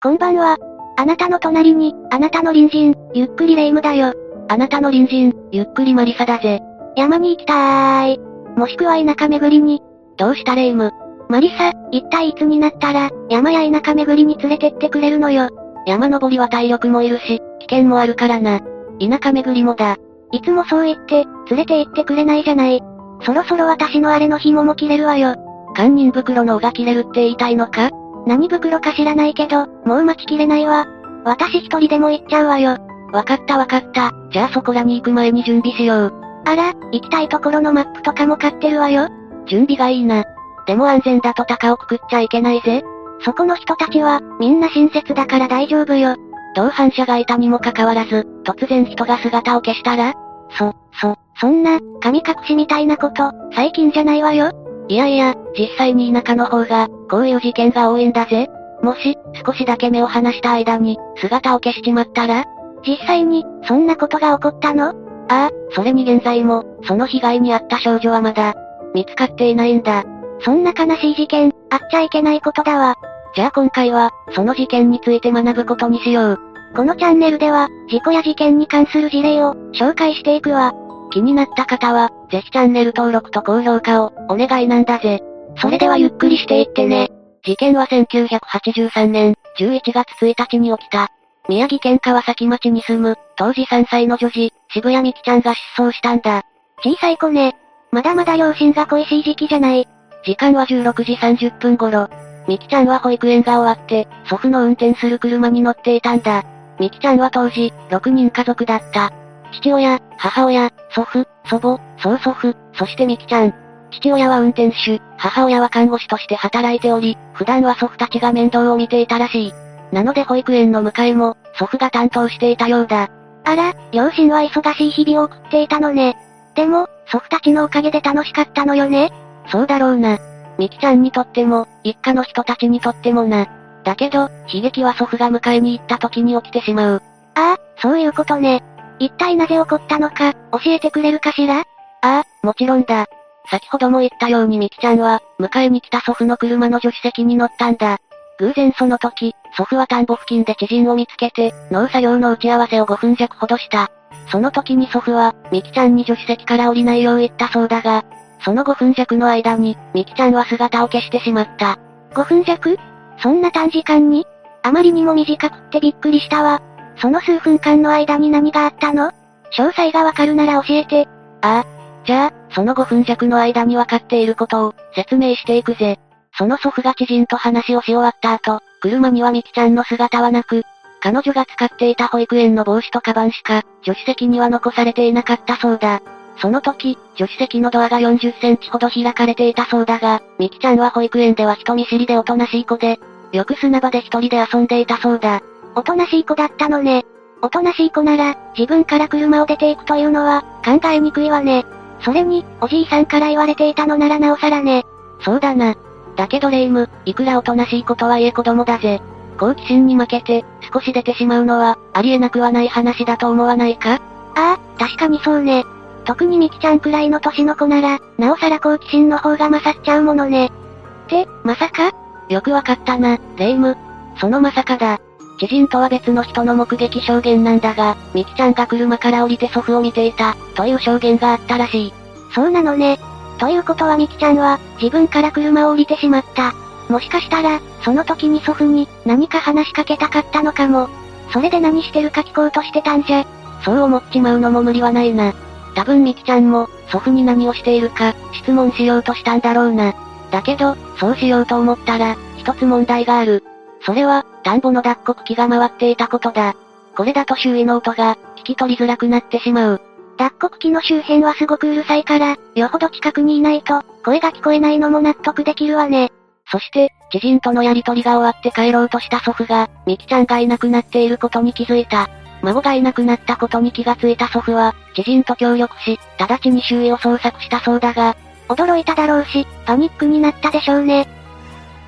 こんばんは。あなたの隣に、あなたの隣人、ゆっくりレ夢ムだよ。あなたの隣人、ゆっくりマリサだぜ。山に行きたーい。もしくは田舎巡りに。どうしたレ夢？ムマリサ、一体いつになったら、山や田舎巡りに連れてってくれるのよ。山登りは体力もいるし、危険もあるからな。田舎巡りもだ。いつもそう言って、連れて行ってくれないじゃない。そろそろ私のあれの紐も切れるわよ。堪忍袋の尾が切れるって言いたいのか？何袋か知らないけど、もう待ちきれないわ。私一人でも行っちゃうわよ。わかったわかった。じゃあそこらに行く前に準備しよう。あら、行きたいところのマップとかも買ってるわよ。準備がいいな。でも安全だと鷹をくくっちゃいけないぜ。そこの人たちは、みんな親切だから大丈夫よ。同伴者がいたにもかかわらず、突然人が姿を消したらそ、そ、そんな、神隠しみたいなこと、最近じゃないわよ。いやいや、実際に田舎の方が、こういう事件が多いんだぜ。もし、少しだけ目を離した間に、姿を消しちまったら実際に、そんなことが起こったの？ああ、それに現在も、その被害に遭った少女はまだ、見つかっていないんだ。そんな悲しい事件、あっちゃいけないことだわ。じゃあ今回は、その事件について学ぶことにしよう。このチャンネルでは、事故や事件に関する事例を、紹介していくわ。気になった方は、ぜひチャンネル登録と高評価を、お願いなんだぜ。それではゆっくりしていってね。事件は1983年、11月1日に起きた。宮城県川崎町に住む、当時3歳の女児、渋谷美希ちゃんが失踪したんだ。小さい子ね。まだまだ両親が恋しい時期じゃない。時間は16時30分頃。美希ちゃんは保育園が終わって、祖父の運転する車に乗っていたんだ。美希ちゃんは当時、6人家族だった。父親、母親、祖父、祖母、曽祖父、そして美希ちゃん。父親は運転手、母親は看護師として働いており、普段は祖父たちが面倒を見ていたらしい。なので保育園の迎えも、祖父が担当していたようだ。あら、両親は忙しい日々を送っていたのね。でも、祖父たちのおかげで楽しかったのよね。そうだろうな。ミキちゃんにとっても、一家の人たちにとってもな。だけど、悲劇は祖父が迎えに行った時に起きてしまう。ああ、そういうことね。一体なぜ起こったのか、教えてくれるかしら？ああ、もちろんだ。先ほども言ったようにミキちゃんは、迎えに来た祖父の車の助手席に乗ったんだ。偶然その時、祖父は田んぼ付近で知人を見つけて、農作業の打ち合わせを5分弱ほどした。その時に祖父は、ミキちゃんに助手席から降りないよう言ったそうだが、その5分弱の間に、ミキちゃんは姿を消してしまった。5分弱？そんな短時間に？あまりにも短くってびっくりしたわ。その数分間の間に何があったの？詳細がわかるなら教えて。ああ。じゃあ、その5分弱の間に分かっていることを、説明していくぜ。その祖父が知人と話をし終わった後、車にはミキちゃんの姿はなく、彼女が使っていた保育園の帽子とカバンしか、助手席には残されていなかったそうだ。その時、助手席のドアが40センチほど開かれていたそうだが、ミキちゃんは保育園では人見知りでおとなしい子で、よく砂場で一人で遊んでいたそうだ。おとなしい子だったのね。おとなしい子なら、自分から車を出ていくというのは、考えにくいわね。それに、おじいさんから言われていたのならなおさらね。そうだな。だけどレイム、いくらおとなしい子とはいえ子供だぜ。好奇心に負けて、少し出てしまうのは、ありえなくはない話だと思わないか？ああ、確かにそうね。特にミキちゃんくらいの年の子なら、なおさら好奇心の方が勝っちゃうものね。って、まさか？よくわかったな、レイム。そのまさかだ。知人とは別の人の目撃証言なんだが、ミキちゃんが車から降りて祖父を見ていた、という証言があったらしい。そうなのね。ということはミキちゃんは、自分から車を降りてしまった。もしかしたら、その時に祖父に、何か話しかけたかったのかも。それで何してるか聞こうとしてたんじゃ。そう思っちまうのも無理はないな。多分ミキちゃんも、祖父に何をしているか、質問しようとしたんだろうな。だけど、そうしようと思ったら、一つ問題がある。それは、田んぼの脱穀機が回っていたことだ。これだと周囲の音が、聞き取りづらくなってしまう。脱穀機の周辺はすごくうるさいから、よほど近くにいないと、声が聞こえないのも納得できるわね。そして、知人とのやりとりが終わって帰ろうとした祖父が、ミキちゃんがいなくなっていることに気づいた。孫がいなくなったことに気がついた祖父は、知人と協力し、直ちに周囲を捜索したそうだが、驚いただろうし、パニックになったでしょうね。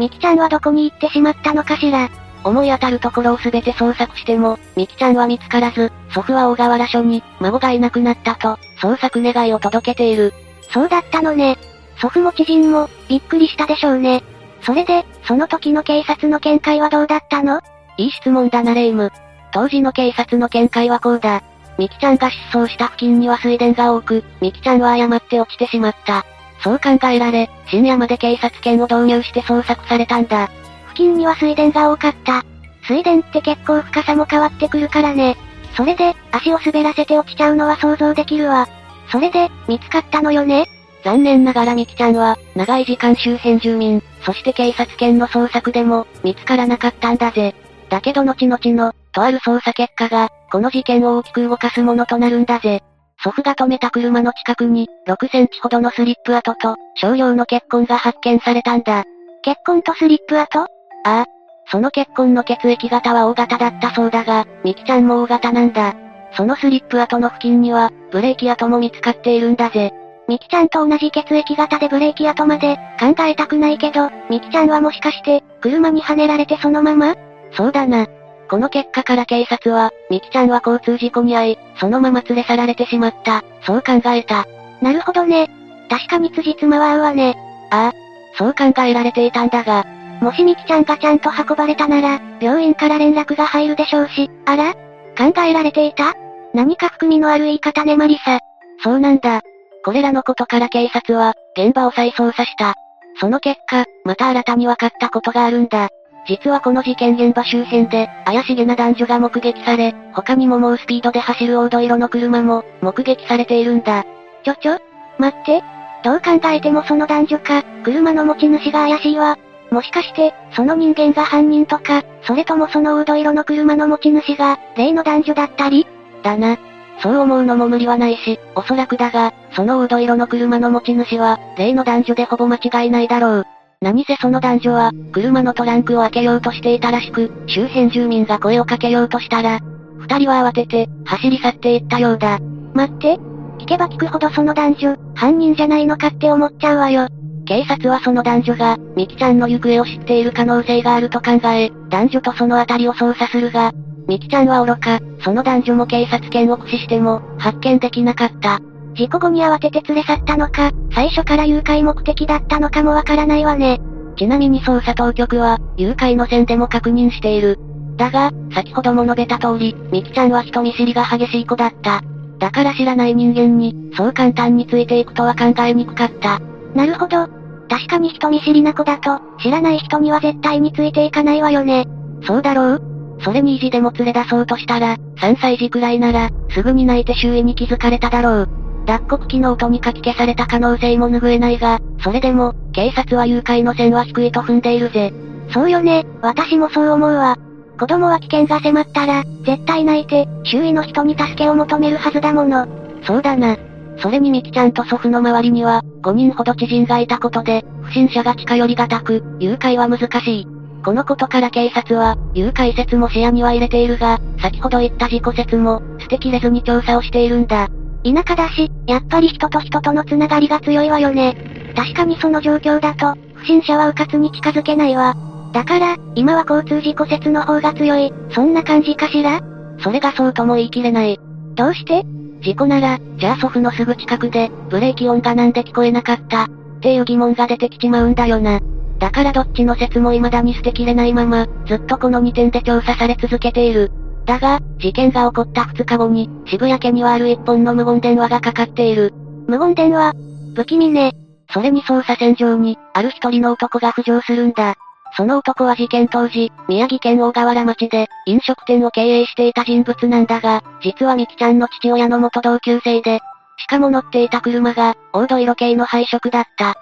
ミキちゃんはどこに行ってしまったのかしら？思い当たるところをすべて捜索しても、ミキちゃんは見つからず、祖父は大河原署に、孫がいなくなったと、捜索願いを届けている。そうだったのね。祖父も知人も、びっくりしたでしょうね。それで、その時の警察の見解はどうだったの？いい質問だなレイム。当時の警察の見解はこうだ。ミキちゃんが失踪した付近には水田が多く、ミキちゃんは誤って落ちてしまった。そう考えられ、深夜まで警察犬を導入して捜索されたんだ。付近には水田が多かった。水田って結構深さも変わってくるからね。それで、足を滑らせて落ちちゃうのは想像できるわ。それで、見つかったのよね残念ながらミキちゃんは、長い時間周辺住民、そして警察犬の捜索でも、見つからなかったんだぜ。だけど後々の、とある捜査結果が、この事件を大きく動かすものとなるんだぜ。祖父が止めた車の近くに、6センチほどのスリップ跡と、少量の血痕が発見されたんだ。血痕とスリップ跡？ああ。その血痕の血液型は O 型だったそうだが、ミキちゃんも O 型なんだ。そのスリップ跡の付近には、ブレーキ跡も見つかっているんだぜ。ミキちゃんと同じ血液型でブレーキ跡まで、考えたくないけど、ミキちゃんはもしかして、車にはねられてそのまま？そうだな。この結果から警察は、ミキちゃんは交通事故に遭い、そのまま連れ去られてしまった、そう考えた。なるほどね。確かに辻褄は合うわね。ああ、そう考えられていたんだが、もしミキちゃんがちゃんと運ばれたなら、病院から連絡が入るでしょうし、あら？考えられていた？何か含みのある言い方ねマリサ。そうなんだ。これらのことから警察は、現場を再捜査した。その結果、また新たに分かったことがあるんだ。実はこの事件現場周辺で、怪しげな男女が目撃され、他にも猛スピードで走る黄土色の車も、目撃されているんだ。ちょちょ待って。どう考えてもその男女か、車の持ち主が怪しいわ。もしかして、その人間が犯人とか、それともその黄土色の車の持ち主が、例の男女だったり？だな。そう思うのも無理はないし、おそらくだが、その黄土色の車の持ち主は、例の男女でほぼ間違いないだろう。何せその男女は、車のトランクを開けようとしていたらしく、周辺住民が声をかけようとしたら、二人は慌てて、走り去っていったようだ。待って。聞けば聞くほどその男女、犯人じゃないのかって思っちゃうわよ。警察はその男女が、ミキちゃんの行方を知っている可能性があると考え、男女とそのあたりを捜査するが、ミキちゃんは愚か、その男女も警察犬を駆使しても、発見できなかった。事故後に慌てて連れ去ったのか、最初から誘拐目的だったのかもわからないわね。ちなみに捜査当局は、誘拐の線でも確認している。だが、先ほども述べた通り、ミキちゃんは人見知りが激しい子だった。だから知らない人間に、そう簡単についていくとは考えにくかった。なるほど。確かに人見知りな子だと、知らない人には絶対についていかないわよね。そうだろうそれに意地でも連れ出そうとしたら、3歳児くらいなら、すぐに泣いて周囲に気づかれただろう。脱穀機の音にかき消された可能性も拭えないが、それでも、警察は誘拐の線は低いと踏んでいるぜ。そうよね、私もそう思うわ。子供は危険が迫ったら、絶対泣いて、周囲の人に助けを求めるはずだもの。そうだな。それにミキちゃんと祖父の周りには、5人ほど知人がいたことで、不審者が近寄りがたく、誘拐は難しい。このことから警察は、誘拐説も視野には入れているが、先ほど言った事故説も、捨てきれずに調査をしているんだ。田舎だし、やっぱり人と人とのつながりが強いわよね。確かにその状況だと、不審者は迂闊に近づけないわ。だから、今は交通事故説の方が強い、そんな感じかしら？それがそうとも言い切れない。どうして？事故なら、じゃあ祖父のすぐ近くで、ブレーキ音がなんで聞こえなかったっていう疑問が出てきちまうんだよな。だからどっちの説も未だに捨てきれないまま、ずっとこの2点で調査され続けている。だが、事件が起こった2日後に、渋谷家にはある一本の無言電話がかかっている。無言電話？不気味ね。それに捜査線上に、ある一人の男が浮上するんだ。その男は事件当時、宮城県大河原町で、飲食店を経営していた人物なんだが、実はミキちゃんの父親の元同級生で、しかも乗っていた車が、黄土色系の配色だった。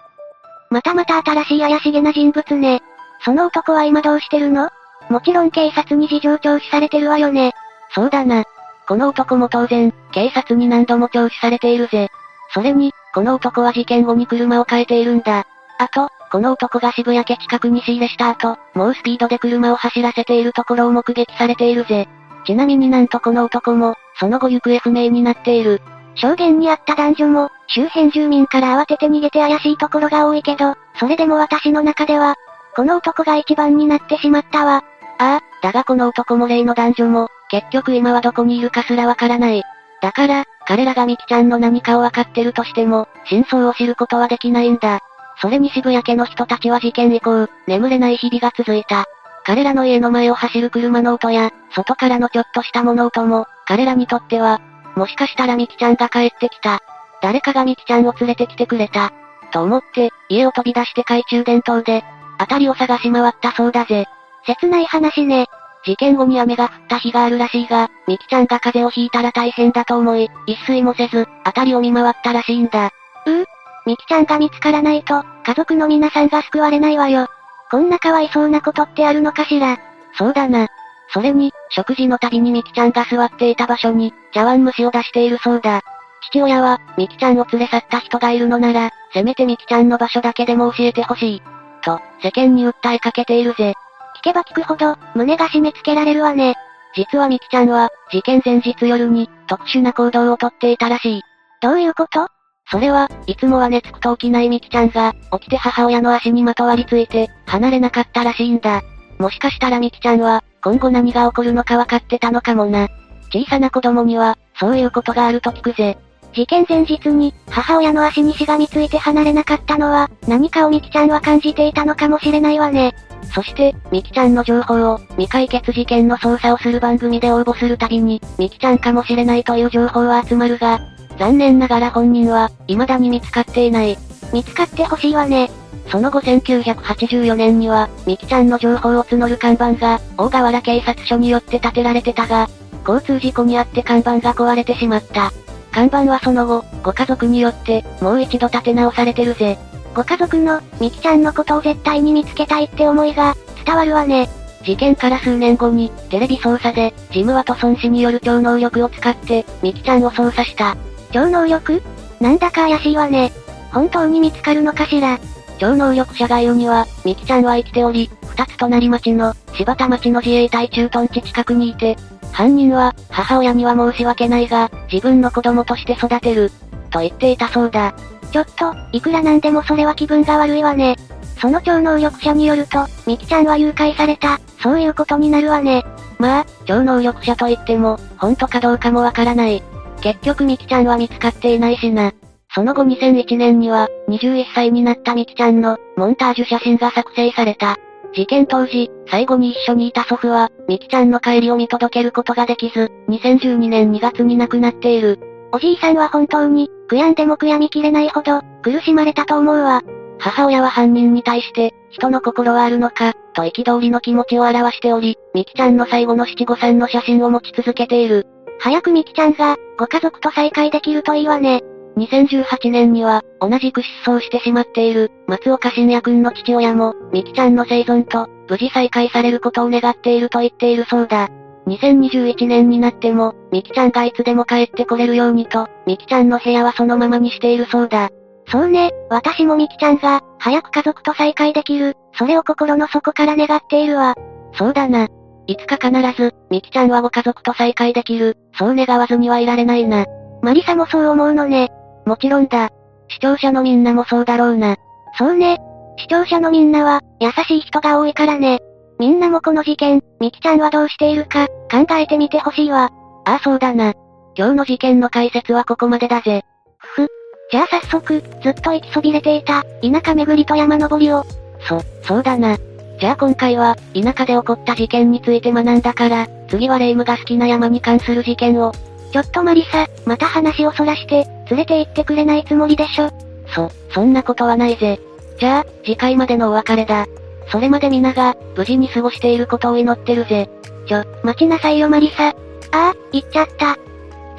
またまた新しい怪しげな人物ね。その男は今どうしてるの？もちろん警察に事情聴取されてるわよね。そうだな。この男も当然、警察に何度も聴取されているぜ。それに、この男は事件後に車を変えているんだ。あと、この男が渋谷家近くに仕入れした後、猛スピードで車を走らせているところを目撃されているぜ。ちなみになんとこの男も、その後行方不明になっている。証言にあった男女も、周辺住民から慌てて逃げて怪しいところが多いけど、それでも私の中では、この男が一番になってしまったわ。ああ、だがこの男も例の男女も、結局今はどこにいるかすらわからない。だから、彼らがミキちゃんの何かをわかってるとしても、真相を知ることはできないんだ。それに渋谷家の人たちは事件以降、眠れない日々が続いた。彼らの家の前を走る車の音や、外からのちょっとした物音も、彼らにとっては、もしかしたらミキちゃんが帰ってきた。誰かがミキちゃんを連れてきてくれた。と思って、家を飛び出して懐中電灯で、辺りを探し回ったそうだぜ。切ない話ね。事件後に雨が降った日があるらしいが、ミキちゃんが風邪をひいたら大変だと思い、一睡もせず、辺りを見回ったらしいんだ。ううミキちゃんが見つからないと、家族の皆さんが救われないわよ。こんなかわいそうなことってあるのかしら？そうだな。それに、食事のたびにミキちゃんが座っていた場所に、茶碗蒸しを出しているそうだ。父親は、ミキちゃんを連れ去った人がいるのなら、せめてミキちゃんの場所だけでも教えてほしい。と、世間に訴えかけているぜ。聞けば聞くほど、胸が締め付けられるわね。実はミキちゃんは、事件前日夜に、特殊な行動をとっていたらしい。どういうこと？それは、いつもは寝つくと起きないミキちゃんが、起きて母親の足にまとわりついて、離れなかったらしいんだ。もしかしたらミキちゃんは、今後何が起こるのか分かってたのかもな。小さな子供には、そういうことがあると聞くぜ。事件前日に、母親の足にしがみついて離れなかったのは、何かをミキちゃんは感じていたのかもしれないわね。そして、ミキちゃんの情報を、未解決事件の捜査をする番組で応募するたびに、ミキちゃんかもしれないという情報は集まるが、残念ながら本人は、未だに見つかっていない。見つかってほしいわね。その後1984年には、ミキちゃんの情報を募る看板が、大河原警察署によって建てられてたが、交通事故にあって看板が壊れてしまった。看板はその後、ご家族によって、もう一度建て直されてるぜ。ご家族の、ミキちゃんのことを絶対に見つけたいって思いが、伝わるわね。事件から数年後に、テレビ捜査で、ジム・ワトソン氏による超能力を使って、ミキちゃんを捜査した。超能力？なんだか怪しいわね。本当に見つかるのかしら？超能力者が言うには、ミキちゃんは生きており、二つ隣町の、柴田町の自衛隊駐屯地近くにいて、犯人は、母親には申し訳ないが、自分の子供として育てる、と言っていたそうだ。ちょっと、いくらなんでもそれは気分が悪いわね。その超能力者によると、ミキちゃんは誘拐された、そういうことになるわね。まあ、超能力者と言っても、本当かどうかもわからない。結局ミキちゃんは見つかっていないしな。その後2001年には、21歳になったミキちゃんの、モンタージュ写真が作成された。事件当時、最後に一緒にいた祖父は、ミキちゃんの帰りを見届けることができず、2012年2月に亡くなっている。おじいさんは本当に、悔やんでも悔やみきれないほど、苦しまれたと思うわ。母親は犯人に対して、人の心はあるのか、と憤りの気持ちを表しており、ミキちゃんの最後の七五三の写真を持ち続けている。早くミキちゃんが、ご家族と再会できるといいわね。2018年には、同じく失踪してしまっている、松岡信也くんの父親も、ミキちゃんの生存と、無事再会されることを願っていると言っているそうだ。2021年になっても、ミキちゃんがいつでも帰ってこれるようにと、ミキちゃんの部屋はそのままにしているそうだ。そうね、私もミキちゃんが、早く家族と再会できる、それを心の底から願っているわ。そうだな。いつか必ず、ミキちゃんはご家族と再会できる、そう願わずにはいられないな。マリサもそう思うのね。もちろんだ。視聴者のみんなもそうだろうな。そうね。視聴者のみんなは、優しい人が多いからね。みんなもこの事件、ミキちゃんはどうしているか、考えてみてほしいわ。ああそうだな。今日の事件の解説はここまでだぜ。ふふ。じゃあ早速、ずっと行きそびれていた、田舎巡りと山登りを。そ、そうだな。じゃあ今回は、田舎で起こった事件について学んだから、次はレイムが好きな山に関する事件を。ちょっとマリサ、また話をそらして、連れて行ってくれないつもりでしょ。そ、そんなことはないぜ。じゃあ、次回までのお別れだ。それまで皆が、無事に過ごしていることを祈ってるぜ。ちょ、待ちなさいよマリサ。ああ、行っちゃった。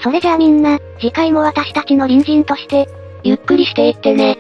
それじゃあみんな、次回も私たちの隣人として、ゆっくりしていってね。